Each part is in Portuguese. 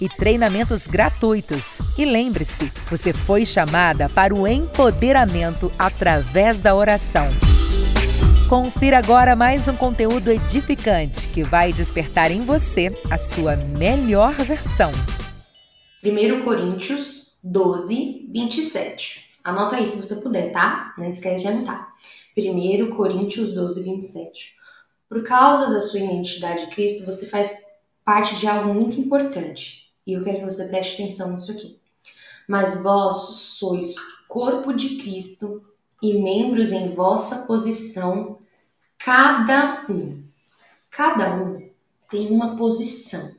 e treinamentos gratuitos. E lembre-se, você foi chamada para o empoderamento através da oração. Confira agora mais um conteúdo edificante que vai despertar em você a sua melhor versão. 1 Coríntios 12, 27. Anota aí se você puder, tá? Não esquece de anotar. 1 Coríntios 12, 27. Por causa da sua identidade de Cristo, você faz parte de algo muito importante. E eu quero que você preste atenção nisso aqui. Mas vós sois corpo de Cristo e membros em vossa posição, cada um. Cada um tem uma posição.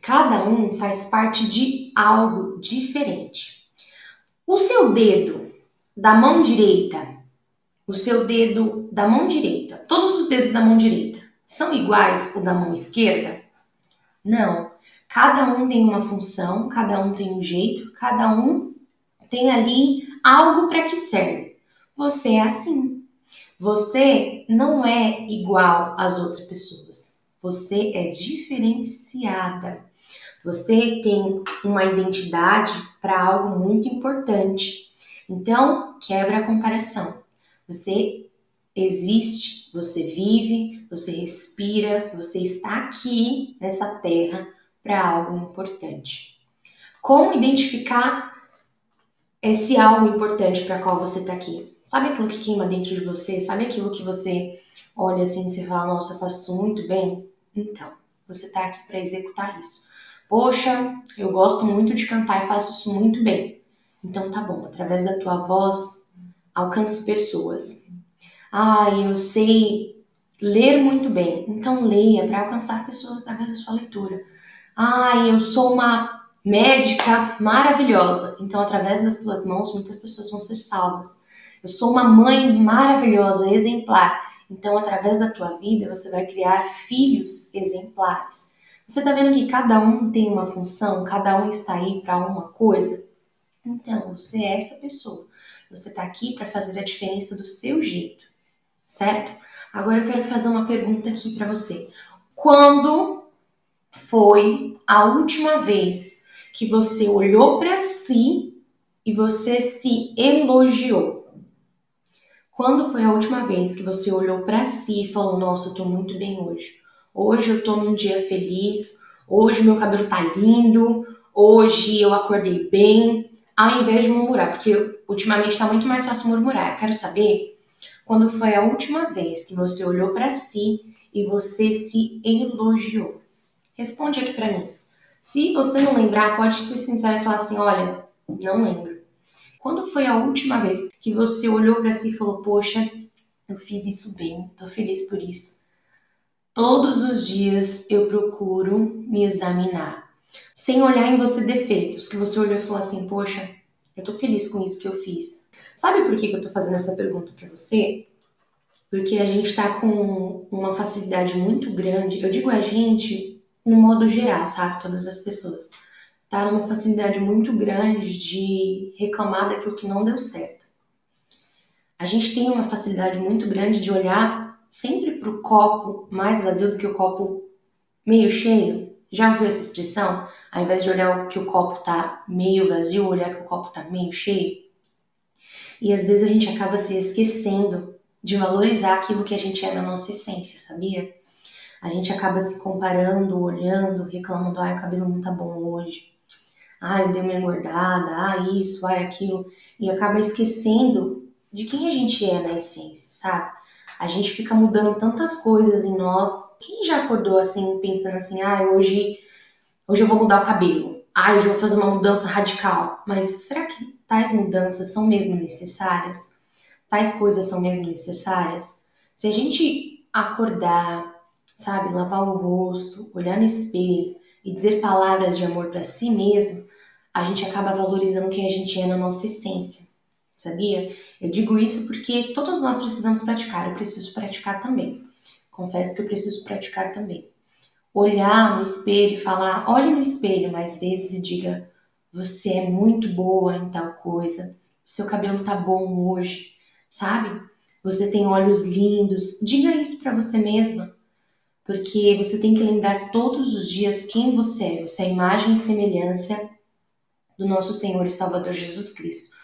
Cada um faz parte de algo diferente. O seu dedo da mão direita, o seu dedo da mão direita, todos os dedos da mão direita são iguais ao da mão esquerda? Não. Cada um tem uma função, cada um tem um jeito, cada um tem ali algo para que serve. Você é assim. Você não é igual às outras pessoas. Você é diferenciada. Você tem uma identidade para algo muito importante. Então, quebra a comparação. Você existe, você vive, você respira, você está aqui nessa terra para algo importante. Como identificar esse algo importante para qual você está aqui? Sabe aquilo que queima dentro de você? Sabe aquilo que você olha assim e fala, nossa, faço muito bem? Então, você está aqui para executar isso. Poxa, eu gosto muito de cantar e faço isso muito bem. Então tá bom, através da tua voz, alcance pessoas. Ah, eu sei ler muito bem. Então leia para alcançar pessoas através da sua leitura. Ai, eu sou uma médica maravilhosa. Então, através das tuas mãos, muitas pessoas vão ser salvas. Eu sou uma mãe maravilhosa, exemplar. Então, através da tua vida, você vai criar filhos exemplares. Você está vendo que cada um tem uma função, cada um está aí para uma coisa? Então, você é essa pessoa. Você está aqui para fazer a diferença do seu jeito, certo? Agora eu quero fazer uma pergunta aqui para você. Quando foi a última vez que você olhou para si e você se elogiou? Quando foi a última vez que você olhou para si e falou: Nossa, eu tô muito bem hoje. Hoje eu tô num dia feliz. Hoje meu cabelo tá lindo. Hoje eu acordei bem. Ao invés de murmurar, porque ultimamente tá muito mais fácil murmurar. Eu quero saber quando foi a última vez que você olhou para si e você se elogiou. Responde aqui para mim. Se você não lembrar, pode ser sincero e falar assim: olha, não lembro. Quando foi a última vez que você olhou para si e falou: poxa, eu fiz isso bem, tô feliz por isso? Todos os dias eu procuro me examinar, sem olhar em você defeitos, que você olhou e falou assim: poxa, eu tô feliz com isso que eu fiz. Sabe por que eu tô fazendo essa pergunta para você? Porque a gente tá com uma facilidade muito grande. Eu digo a gente no modo geral, sabe? Todas as pessoas. Tá numa facilidade muito grande de reclamar daquilo que não deu certo. A gente tem uma facilidade muito grande de olhar sempre para o copo mais vazio do que o copo meio cheio. Já ouviu essa expressão? Ao invés de olhar que o copo tá meio vazio, olhar que o copo tá meio cheio. E às vezes a gente acaba se esquecendo de valorizar aquilo que a gente é na nossa essência, sabia? A gente acaba se comparando, olhando, reclamando, ai, o cabelo não tá bom hoje. Ai, eu dei uma engordada, ai, isso, ai, aquilo. E acaba esquecendo de quem a gente é na essência, sabe? A gente fica mudando tantas coisas em nós. Quem já acordou assim, pensando assim, ah, hoje, hoje eu vou mudar o cabelo. Ah, hoje eu vou fazer uma mudança radical. Mas será que tais mudanças são mesmo necessárias? Tais coisas são mesmo necessárias? Se a gente acordar, sabe, lavar o rosto, olhar no espelho e dizer palavras de amor para si mesmo, a gente acaba valorizando quem a gente é na nossa essência sabia? Eu digo isso porque todos nós precisamos praticar, eu preciso praticar também. Confesso que eu preciso praticar também. Olhar no espelho e falar, olhe no espelho mais vezes e diga: você é muito boa em tal coisa, o seu cabelo tá bom hoje, sabe? Você tem olhos lindos. Diga isso para você mesma, porque você tem que lembrar todos os dias quem você é. Você é a imagem e semelhança do nosso Senhor e Salvador Jesus Cristo.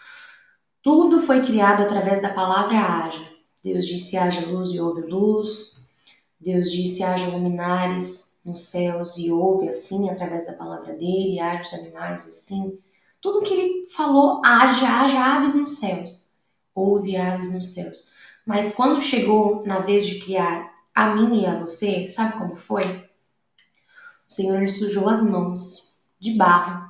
Tudo foi criado através da palavra haja. Deus disse haja luz e houve luz. Deus disse haja luminares nos céus e houve assim através da palavra dele, haja os animais assim. Tudo que ele falou, haja, haja aves nos céus. Houve aves nos céus. Mas quando chegou na vez de criar a mim e a você, sabe como foi? O Senhor lhe sujou as mãos de barro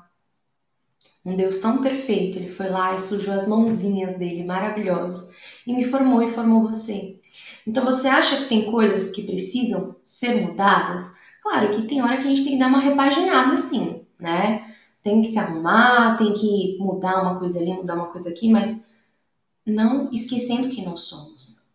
um Deus tão perfeito, ele foi lá e sujou as mãozinhas dele, maravilhosas, e me formou e formou você. Então você acha que tem coisas que precisam ser mudadas? Claro que tem hora que a gente tem que dar uma repaginada assim, né? Tem que se arrumar, tem que mudar uma coisa ali, mudar uma coisa aqui, mas não esquecendo quem nós somos.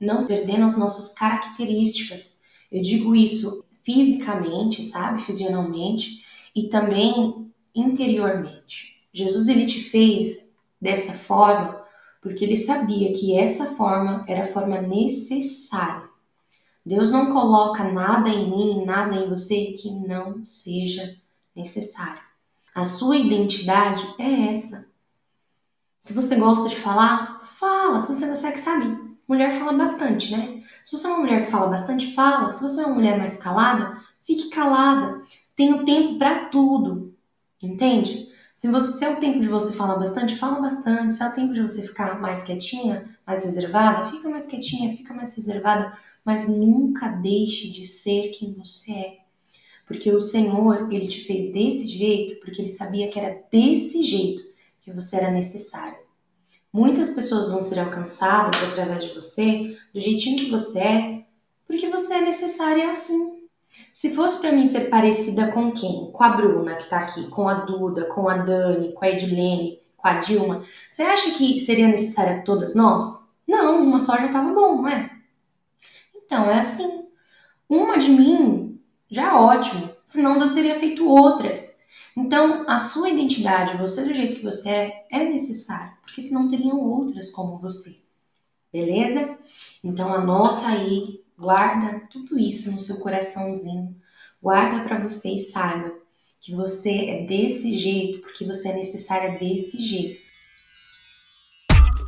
Não perdendo as nossas características. Eu digo isso fisicamente, sabe? Fisionalmente e também interiormente. Jesus ele te fez dessa forma porque ele sabia que essa forma era a forma necessária. Deus não coloca nada em mim, nada em você que não seja necessário. A sua identidade é essa. Se você gosta de falar, fala. Se você não consegue, sabe? Mulher fala bastante, né? Se você é uma mulher que fala bastante, fala. Se você é uma mulher mais calada, fique calada. Tenha tempo para tudo. Entende? Se, você, se é o tempo de você falar bastante, fala bastante. Se é o tempo de você ficar mais quietinha, mais reservada, fica mais quietinha, fica mais reservada, mas nunca deixe de ser quem você é. Porque o Senhor, ele te fez desse jeito, porque ele sabia que era desse jeito que você era necessário. Muitas pessoas vão ser alcançadas através de você, do jeitinho que você é, porque você é necessária assim. Se fosse para mim ser parecida com quem? Com a Bruna, que tá aqui, com a Duda, com a Dani, com a Edilene, com a Dilma, você acha que seria necessária todas nós? Não, uma só já tava bom, não é? Então, é assim. Uma de mim já é ótimo, senão Deus teria feito outras. Então, a sua identidade, você do jeito que você é, é necessário, porque senão teriam outras como você. Beleza? Então, anota aí Guarda tudo isso no seu coraçãozinho. Guarda para você e saiba que você é desse jeito porque você é necessária desse jeito.